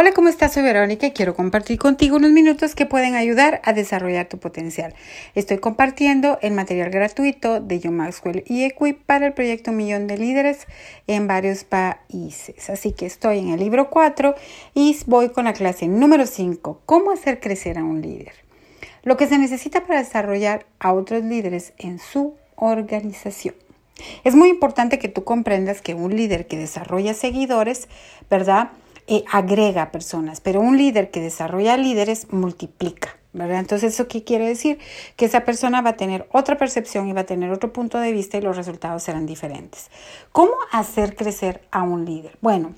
Hola, ¿cómo estás? Soy Verónica y quiero compartir contigo unos minutos que pueden ayudar a desarrollar tu potencial. Estoy compartiendo el material gratuito de John Maxwell y Equip para el proyecto Millón de Líderes en varios países. Así que estoy en el libro 4 y voy con la clase número 5, ¿Cómo hacer crecer a un líder? Lo que se necesita para desarrollar a otros líderes en su organización. Es muy importante que tú comprendas que un líder que desarrolla seguidores, ¿verdad? Agrega personas, pero un líder que desarrolla líderes multiplica. ¿verdad? Entonces, ¿eso qué quiere decir? Que esa persona va a tener otra percepción y va a tener otro punto de vista y los resultados serán diferentes. ¿Cómo hacer crecer a un líder? Bueno,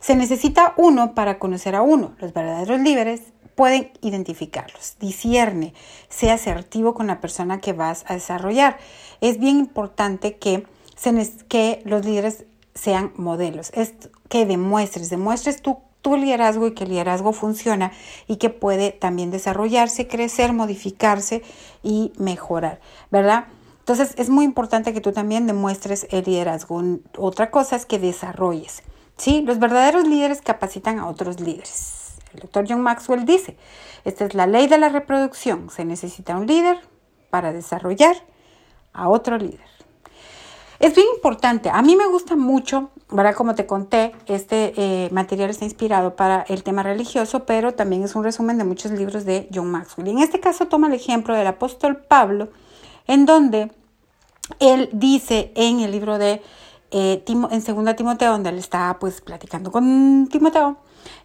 se necesita uno para conocer a uno. Los verdaderos líderes pueden identificarlos. Discierne, sea asertivo con la persona que vas a desarrollar. Es bien importante que, se, que los líderes sean modelos, es que demuestres, demuestres tu, tu liderazgo y que el liderazgo funciona y que puede también desarrollarse, crecer, modificarse y mejorar, ¿verdad? Entonces es muy importante que tú también demuestres el liderazgo. Otra cosa es que desarrolles. ¿sí? Los verdaderos líderes capacitan a otros líderes. El doctor John Maxwell dice, esta es la ley de la reproducción. Se necesita un líder para desarrollar a otro líder. Es bien importante. A mí me gusta mucho, ¿verdad? Como te conté, este eh, material está inspirado para el tema religioso, pero también es un resumen de muchos libros de John Maxwell. Y en este caso toma el ejemplo del apóstol Pablo, en donde él dice en el libro de eh, en segunda Timoteo, donde él está pues platicando con Timoteo,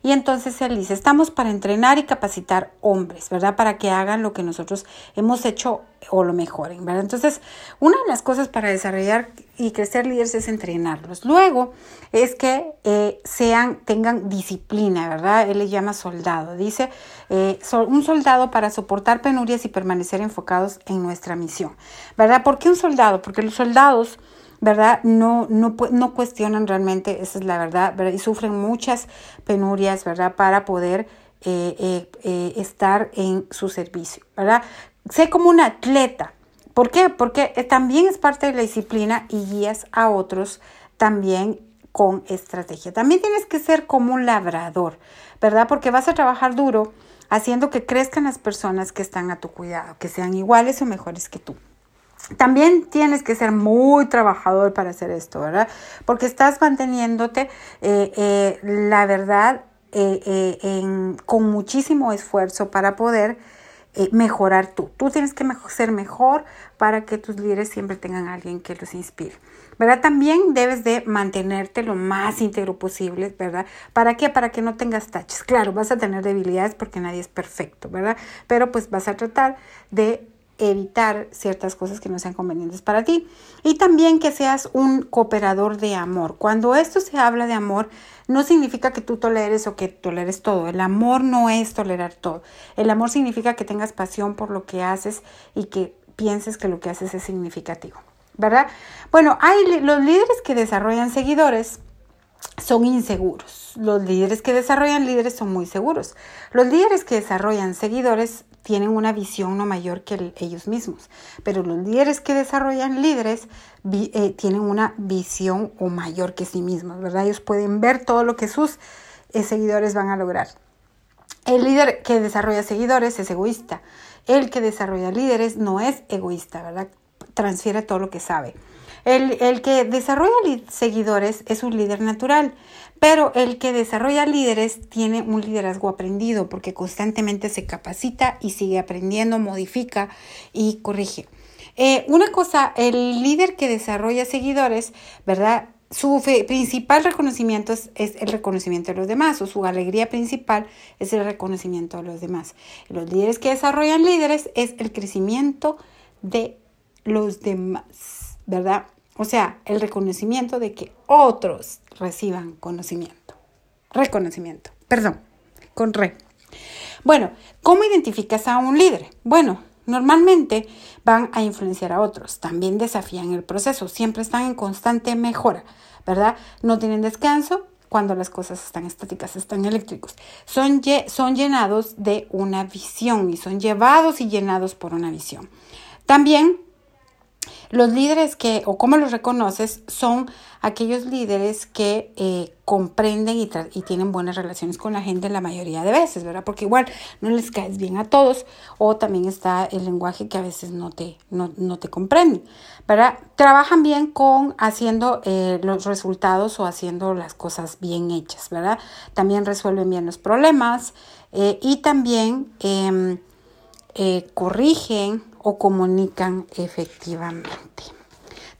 y entonces él dice, estamos para entrenar y capacitar hombres, ¿verdad? Para que hagan lo que nosotros hemos hecho o lo mejoren, ¿verdad? Entonces, una de las cosas para desarrollar y crecer líderes es entrenarlos. Luego es que eh, sean, tengan disciplina, ¿verdad? Él le llama soldado. Dice, eh, un soldado para soportar penurias y permanecer enfocados en nuestra misión, ¿verdad? ¿Por qué un soldado? Porque los soldados ¿verdad? No, no, no cuestionan realmente, esa es la verdad, ¿verdad? Y sufren muchas penurias, ¿verdad? Para poder eh, eh, eh, estar en su servicio, ¿verdad? Sé como un atleta. ¿Por qué? Porque también es parte de la disciplina y guías a otros también con estrategia. También tienes que ser como un labrador, ¿verdad? Porque vas a trabajar duro haciendo que crezcan las personas que están a tu cuidado, que sean iguales o mejores que tú. También tienes que ser muy trabajador para hacer esto, ¿verdad? Porque estás manteniéndote, eh, eh, la verdad, eh, con muchísimo esfuerzo para poder mejorar tú. Tú tienes que ser mejor para que tus líderes siempre tengan a alguien que los inspire. ¿Verdad? También debes de mantenerte lo más íntegro posible, ¿verdad? ¿Para qué? Para que no tengas taches. Claro, vas a tener debilidades porque nadie es perfecto, ¿verdad? Pero pues vas a tratar de evitar ciertas cosas que no sean convenientes para ti. Y también que seas un cooperador de amor. Cuando esto se habla de amor, no significa que tú toleres o que toleres todo. El amor no es tolerar todo. El amor significa que tengas pasión por lo que haces y que pienses que lo que haces es significativo. ¿Verdad? Bueno, hay los líderes que desarrollan seguidores son inseguros. Los líderes que desarrollan líderes son muy seguros. Los líderes que desarrollan seguidores tienen una visión no mayor que ellos mismos, pero los líderes que desarrollan líderes eh, tienen una visión o mayor que sí mismos, ¿verdad? Ellos pueden ver todo lo que sus eh, seguidores van a lograr. El líder que desarrolla seguidores es egoísta. El que desarrolla líderes no es egoísta, ¿verdad? Transfiere todo lo que sabe. El, que desarrolla seguidores es un líder natural, pero el que desarrolla líderes tiene un liderazgo aprendido porque constantemente se capacita y sigue aprendiendo, modifica y corrige. Eh, una cosa, el líder que desarrolla seguidores, ¿verdad? Su principal reconocimiento es, el reconocimiento de los demás, o su alegría principal es el reconocimiento de los demás. Los líderes que desarrollan líderes es el crecimiento de los demás, ¿verdad? O sea, el reconocimiento de que otros reciban conocimiento. Reconocimiento. Perdón, con re. Bueno, ¿cómo identificas a un líder? Bueno, normalmente van a influenciar a otros, también desafían el proceso, siempre están en constante mejora, ¿verdad? No tienen descanso cuando las cosas están estáticas, están eléctricos. Son, son llenados de una visión y son llevados y llenados por una visión. También los líderes que, o cómo los reconoces, son aquellos líderes que eh, comprenden y, y, tienen buenas relaciones con la gente la mayoría de veces, ¿verdad? Porque igual no les caes bien a todos o también está el lenguaje que a veces no te, no, no te comprenden, ¿verdad? Trabajan bien con haciendo eh, los resultados o haciendo las cosas bien hechas, ¿verdad? También resuelven bien los problemas eh, y también em, corrigen o comunican efectivamente.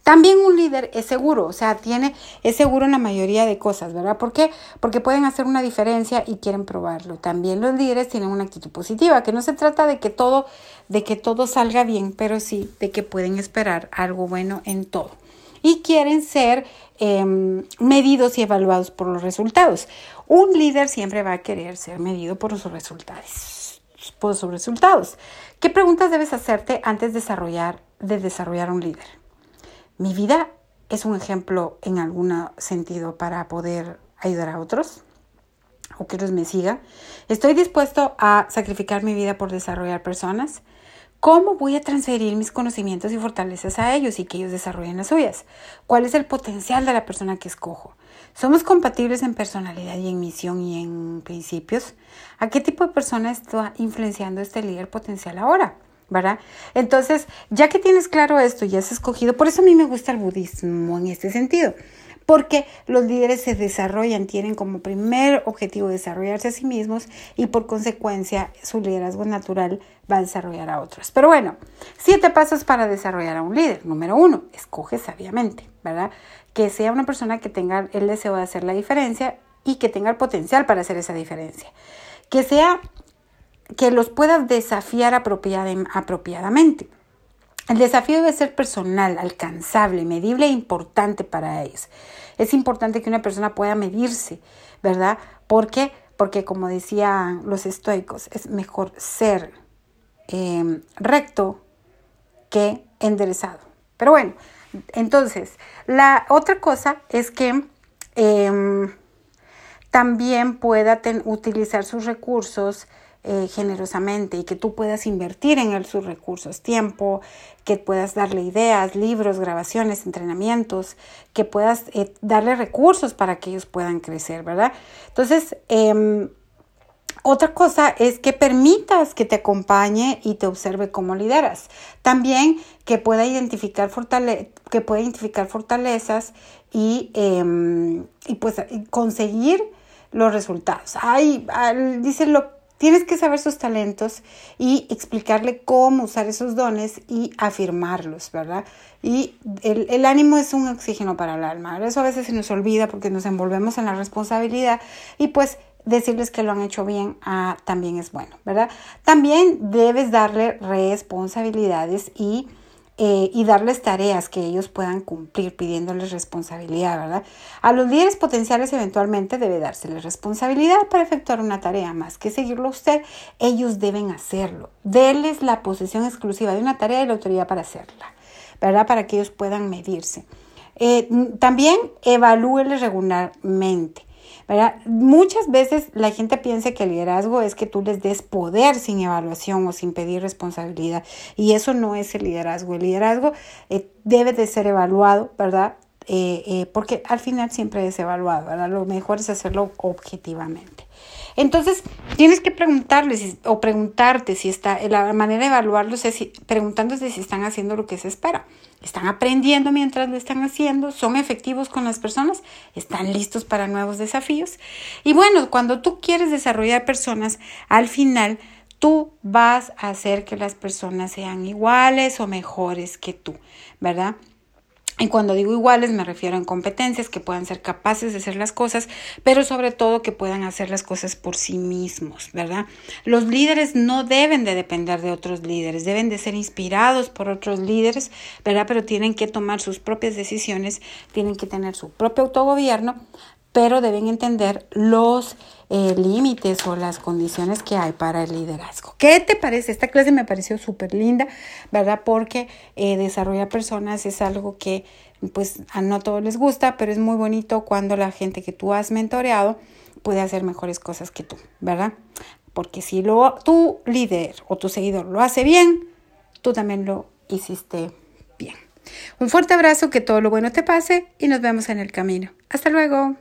También un líder es seguro, o sea, tiene, es seguro en la mayoría de cosas, ¿verdad? ¿Por qué? Porque pueden hacer una diferencia y quieren probarlo. También los líderes tienen una actitud positiva, que no se trata de que todo, de que todo salga bien, pero sí de que pueden esperar algo bueno en todo. Y quieren ser em, medidos y evaluados por los resultados. Un líder siempre va a querer ser medido por sus resultados. Por sus resultados. ¿Qué preguntas debes hacerte antes de desarrollar, de desarrollar un líder? ¿Mi vida es un ejemplo en algún sentido para poder ayudar a otros? ¿O que otros me sigan? ¿Estoy dispuesto a sacrificar mi vida por desarrollar personas? ¿Cómo voy a transferir mis conocimientos y fortalezas a ellos y que ellos desarrollen las suyas? ¿Cuál es el potencial de la persona que escojo? ¿Somos compatibles en personalidad y en misión y en principios? ¿A qué tipo de persona está influenciando este líder potencial ahora? ¿verdad? Entonces, ya que tienes claro esto y has escogido, por eso a mí me gusta el budismo en este sentido, porque los líderes se desarrollan, tienen como primer objetivo desarrollarse a sí mismos y por consecuencia su liderazgo natural va a desarrollar a otros. Pero bueno, siete pasos para desarrollar a un líder. Número uno, escoge sabiamente, ¿verdad? Que sea una persona que tenga el deseo de hacer la diferencia y que tenga el potencial para hacer esa diferencia. Que sea que los puedas desafiar apropiadamente. El desafío debe ser personal, alcanzable, medible e importante para ellos. Es importante que una persona pueda medirse, ¿verdad? ¿Por qué? Porque como decían los estoicos, es mejor ser em, recto que enderezado. Pero bueno, entonces, la otra cosa es que em, también pueda utilizar sus recursos eh, generosamente y que tú puedas invertir en él sus recursos, tiempo, que puedas darle ideas, libros, grabaciones, entrenamientos, que puedas eh, darle recursos para que ellos puedan crecer, ¿verdad? Entonces, em, otra cosa es que permitas que te acompañe y te observe cómo lideras. También que pueda identificar, que pueda identificar fortalezas y, em, y pues conseguir los resultados. Ay, dice lo Tienes que saber sus talentos y explicarle cómo usar esos dones y afirmarlos, ¿verdad? Y el, ánimo es un oxígeno para el alma. Eso a veces se nos olvida porque nos envolvemos en la responsabilidad y pues decirles que lo han hecho bien ah, también es bueno, ¿verdad? También debes darle responsabilidades y eh, y darles tareas que ellos puedan cumplir pidiéndoles responsabilidad, ¿verdad? A los líderes potenciales eventualmente debe dárseles responsabilidad para efectuar una tarea más que seguirlo usted, ellos deben hacerlo. Deles la posesión exclusiva de una tarea y la autoridad para hacerla, ¿verdad? Para que ellos puedan medirse. Eh, también evalúeles regularmente. Muchas veces la gente piensa que el liderazgo es que tú les des poder sin evaluación o sin pedir responsabilidad y eso no es el liderazgo. El liderazgo eh, debe de ser evaluado, ¿verdad? Eh, eh, porque al final siempre es evaluado, ¿verdad? Lo mejor es hacerlo objetivamente. Entonces, tienes que preguntarles o preguntarte si está, la manera de evaluarlos es preguntándose si están haciendo lo que se espera. ¿Están aprendiendo mientras lo están haciendo? ¿Son efectivos con las personas? ¿Están listos para nuevos desafíos? Y bueno, cuando tú quieres desarrollar personas, al final tú vas a hacer que las personas sean iguales o mejores que tú, ¿verdad? Y cuando digo iguales me refiero en competencias, que puedan ser capaces de hacer las cosas, pero sobre todo que puedan hacer las cosas por sí mismos, ¿verdad? Los líderes no deben de depender de otros líderes, deben de ser inspirados por otros líderes, ¿verdad? Pero tienen que tomar sus propias decisiones, tienen que tener su propio autogobierno, pero deben entender los eh, límites o las condiciones que hay para el liderazgo. ¿Qué te parece? Esta clase me pareció súper linda, ¿verdad? Porque eh, desarrollar personas es algo que pues a no todos les gusta, pero es muy bonito cuando la gente que tú has mentoreado puede hacer mejores cosas que tú, ¿verdad? Porque si lo, tu líder o tu seguidor lo hace bien, tú también lo hiciste bien. Un fuerte abrazo, que todo lo bueno te pase y nos vemos en el camino. Hasta luego.